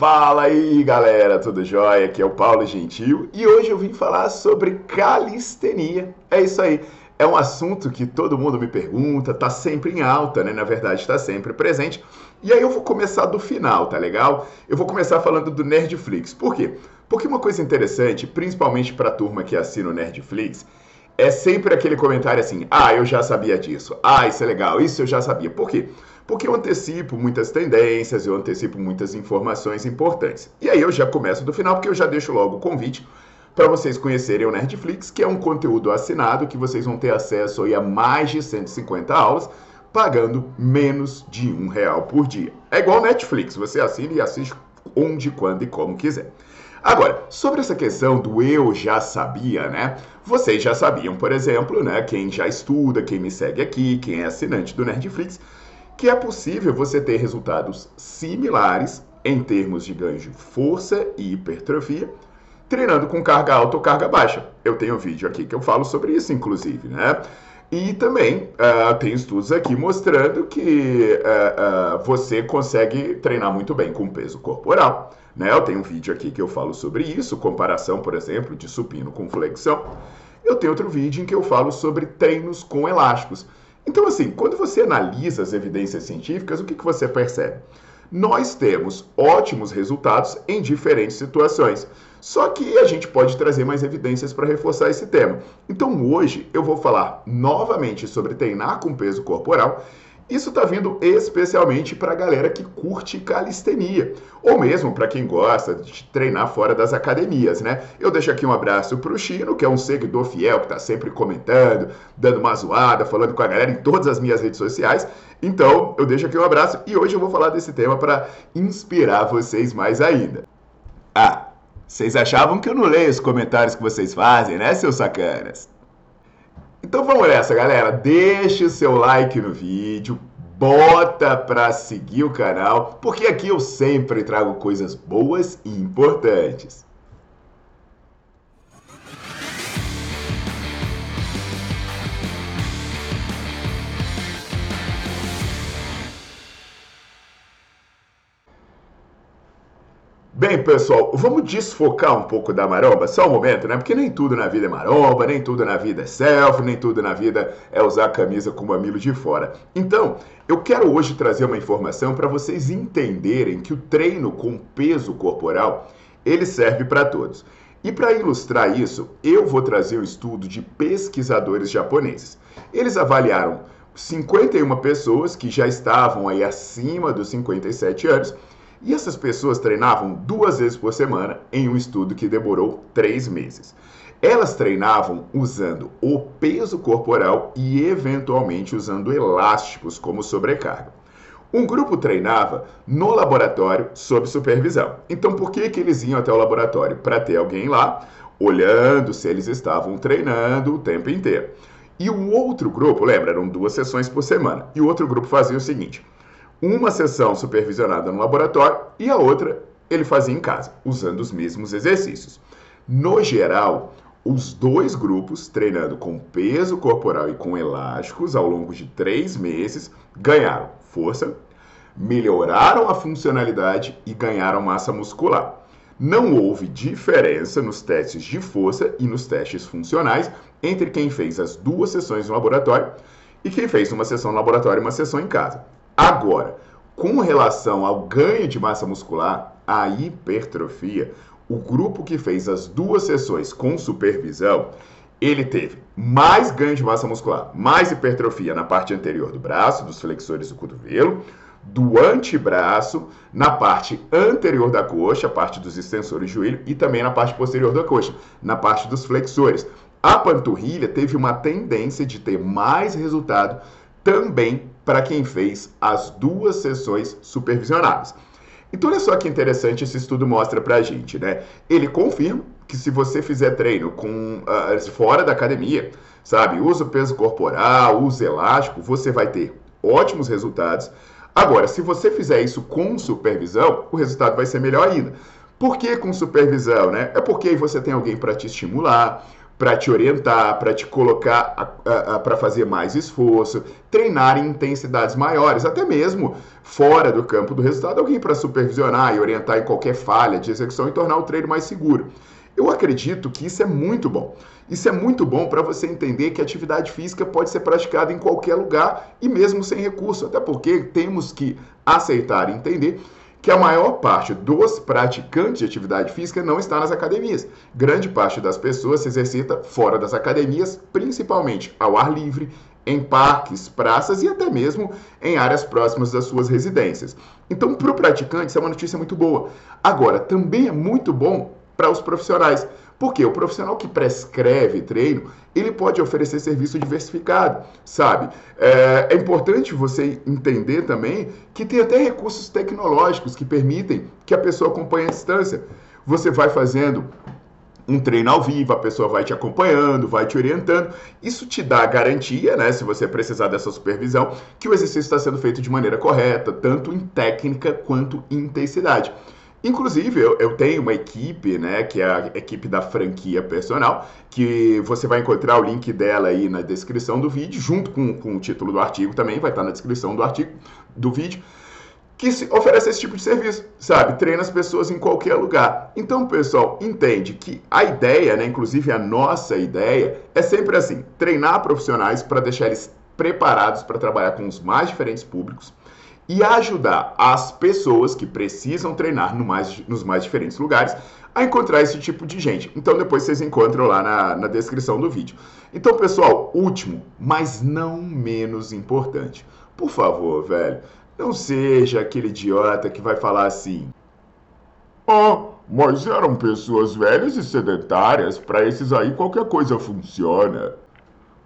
Fala aí galera, tudo jóia? Aqui é o Paulo Gentil e hoje eu vim falar sobre calistenia. É isso aí, é um assunto que todo mundo me pergunta, tá sempre em alta, né? Na verdade, está sempre presente. E aí eu vou começar do final, tá legal? Eu vou começar falando do Nerdflix. Por quê? Porque uma coisa interessante, principalmente para a turma que assina o Nerdflix, é sempre aquele comentário assim: ah, eu já sabia disso, ah, isso é legal, isso eu já sabia. Por quê? Porque eu antecipo muitas tendências, eu antecipo muitas informações importantes. E aí eu já começo do final, porque eu já deixo logo o convite para vocês conhecerem o Nerdflix, que é um conteúdo assinado que vocês vão ter acesso a mais de 150 aulas, pagando menos de um real por dia. É igual Netflix, você assina e assiste onde, quando e como quiser. Agora, sobre essa questão do eu já sabia, né? Vocês já sabiam, por exemplo, né? Quem já estuda, quem me segue aqui, quem é assinante do Nerdflix, que é possível você ter resultados similares em termos de ganho de força e hipertrofia, treinando com carga alta ou carga baixa. Eu tenho um vídeo aqui que eu falo sobre isso, inclusive, né? E também uh, tem estudos aqui mostrando que uh, uh, você consegue treinar muito bem com peso corporal. Né? Eu tenho um vídeo aqui que eu falo sobre isso, comparação, por exemplo, de supino com flexão. Eu tenho outro vídeo em que eu falo sobre treinos com elásticos. Então, assim, quando você analisa as evidências científicas, o que, que você percebe? Nós temos ótimos resultados em diferentes situações. Só que a gente pode trazer mais evidências para reforçar esse tema. Então hoje eu vou falar novamente sobre treinar com peso corporal isso está vindo especialmente para a galera que curte calistenia, ou mesmo para quem gosta de treinar fora das academias, né? Eu deixo aqui um abraço para o Chino, que é um seguidor fiel, que está sempre comentando, dando uma zoada, falando com a galera em todas as minhas redes sociais. Então, eu deixo aqui um abraço e hoje eu vou falar desse tema para inspirar vocês mais ainda. Ah, vocês achavam que eu não leio os comentários que vocês fazem, né, seus sacanas? Então vamos nessa, galera. Deixe o seu like no vídeo, bota para seguir o canal, porque aqui eu sempre trago coisas boas e importantes. Bem, pessoal, vamos desfocar um pouco da maromba, só um momento, né? Porque nem tudo na vida é maromba, nem tudo na vida é selfie, nem tudo na vida é usar a camisa com o mamilo de fora. Então, eu quero hoje trazer uma informação para vocês entenderem que o treino com peso corporal, ele serve para todos. E para ilustrar isso, eu vou trazer um estudo de pesquisadores japoneses. Eles avaliaram 51 pessoas que já estavam aí acima dos 57 anos e essas pessoas treinavam duas vezes por semana em um estudo que demorou três meses. Elas treinavam usando o peso corporal e, eventualmente, usando elásticos como sobrecarga. Um grupo treinava no laboratório sob supervisão. Então, por que, que eles iam até o laboratório? Para ter alguém lá olhando se eles estavam treinando o tempo inteiro. E o outro grupo, lembra, eram duas sessões por semana. E o outro grupo fazia o seguinte: uma sessão supervisionada no laboratório e a outra ele fazia em casa, usando os mesmos exercícios. No geral, os dois grupos, treinando com peso corporal e com elásticos ao longo de três meses, ganharam força, melhoraram a funcionalidade e ganharam massa muscular. Não houve diferença nos testes de força e nos testes funcionais entre quem fez as duas sessões no laboratório e quem fez uma sessão no laboratório e uma sessão em casa. Agora, com relação ao ganho de massa muscular, a hipertrofia, o grupo que fez as duas sessões com supervisão, ele teve mais ganho de massa muscular, mais hipertrofia na parte anterior do braço, dos flexores do cotovelo, do antebraço, na parte anterior da coxa, parte dos extensores do joelho, e também na parte posterior da coxa, na parte dos flexores. A panturrilha teve uma tendência de ter mais resultado também para quem fez as duas sessões supervisionadas. Então, olha só que interessante esse estudo mostra para a gente, né? Ele confirma que se você fizer treino com uh, fora da academia, sabe, usa peso corporal, usa elástico, você vai ter ótimos resultados. Agora, se você fizer isso com supervisão, o resultado vai ser melhor ainda. Por que com supervisão, né? É porque aí você tem alguém para te estimular, para te orientar, para te colocar para fazer mais esforço, treinar em intensidades maiores, até mesmo fora do campo do resultado, alguém para supervisionar e orientar em qualquer falha de execução e tornar o treino mais seguro. Eu acredito que isso é muito bom. Isso é muito bom para você entender que atividade física pode ser praticada em qualquer lugar e mesmo sem recurso, até porque temos que aceitar e entender que a maior parte dos praticantes de atividade física não está nas academias. Grande parte das pessoas se exercita fora das academias, principalmente ao ar livre, em parques, praças e até mesmo em áreas próximas das suas residências. Então, para o praticante, isso é uma notícia muito boa. Agora, também é muito bom para os profissionais, porque o profissional que prescreve treino, ele pode oferecer serviço diversificado, sabe? É, é, importante você entender também que tem até recursos tecnológicos que permitem que a pessoa acompanhe a distância. Você vai fazendo um treino ao vivo, a pessoa vai te acompanhando, vai te orientando. Isso te dá garantia, né, se você precisar dessa supervisão, que o exercício está sendo feito de maneira correta, tanto em técnica quanto em intensidade. Inclusive, eu, eu, tenho uma equipe, né, que é a equipe da franquia personal, que você vai encontrar o link dela aí na descrição do vídeo, junto com, com o título do artigo também, vai estar na descrição do artigo, do vídeo, que oferece esse tipo de serviço, sabe? Treina as pessoas em qualquer lugar. Então, pessoal, entende que a ideia, né, inclusive a nossa ideia, é sempre assim, treinar profissionais para deixar eles preparados para trabalhar com os mais diferentes públicos, e ajudar as pessoas que precisam treinar no mais, nos mais diferentes lugares a encontrar esse tipo de gente. Então depois vocês encontram lá na, na descrição do vídeo. Então, pessoal, último, mas não menos importante. Por favor, velho, não seja aquele idiota que vai falar assim. Ah, mas eram pessoas velhas e sedentárias. Para esses aí qualquer coisa funciona.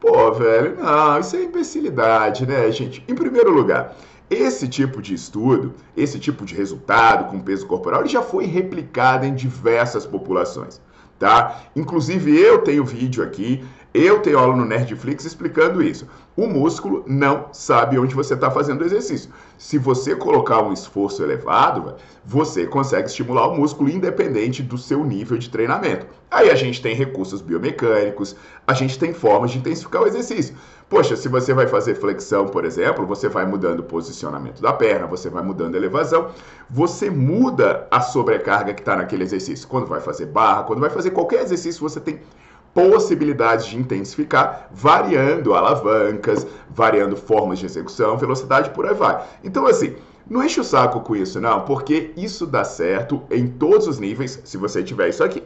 Pô, velho, não, isso é imbecilidade, né, gente? Em primeiro lugar, esse tipo de estudo, esse tipo de resultado com peso corporal, ele já foi replicado em diversas populações, tá? Inclusive eu tenho vídeo aqui, eu tenho aula no Nerdflix explicando isso. O músculo não sabe onde você está fazendo o exercício. Se você colocar um esforço elevado, você consegue estimular o músculo independente do seu nível de treinamento. Aí a gente tem recursos biomecânicos, a gente tem formas de intensificar o exercício. Poxa, se você vai fazer flexão, por exemplo, você vai mudando o posicionamento da perna, você vai mudando a elevação, você muda a sobrecarga que está naquele exercício. Quando vai fazer barra, quando vai fazer qualquer exercício, você tem possibilidades de intensificar, variando alavancas, variando formas de execução, velocidade, por aí vai. Então, assim, não enche o saco com isso, não, porque isso dá certo em todos os níveis, se você tiver isso aqui.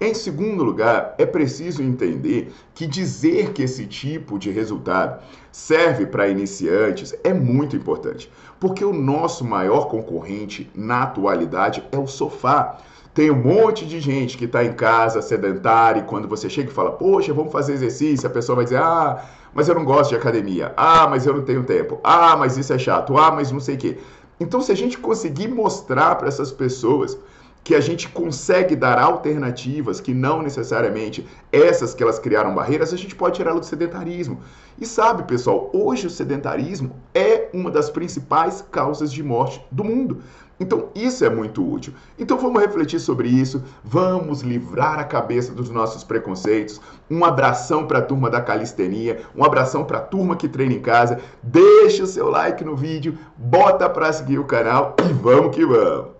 Em segundo lugar, é preciso entender que dizer que esse tipo de resultado serve para iniciantes é muito importante, porque o nosso maior concorrente na atualidade é o sofá. Tem um monte de gente que está em casa sedentária e quando você chega e fala, poxa, vamos fazer exercício, a pessoa vai dizer, ah, mas eu não gosto de academia, ah, mas eu não tenho tempo, ah, mas isso é chato, ah, mas não sei o quê. Então, se a gente conseguir mostrar para essas pessoas que a gente consegue dar alternativas que não necessariamente essas que elas criaram barreiras, a gente pode tirá-lo do sedentarismo. E sabe, pessoal, hoje o sedentarismo é uma das principais causas de morte do mundo. Então, isso é muito útil. Então, vamos refletir sobre isso, vamos livrar a cabeça dos nossos preconceitos. Um abração para a turma da calistenia, um abração para a turma que treina em casa. Deixa o seu like no vídeo, bota para seguir o canal e vamos que vamos.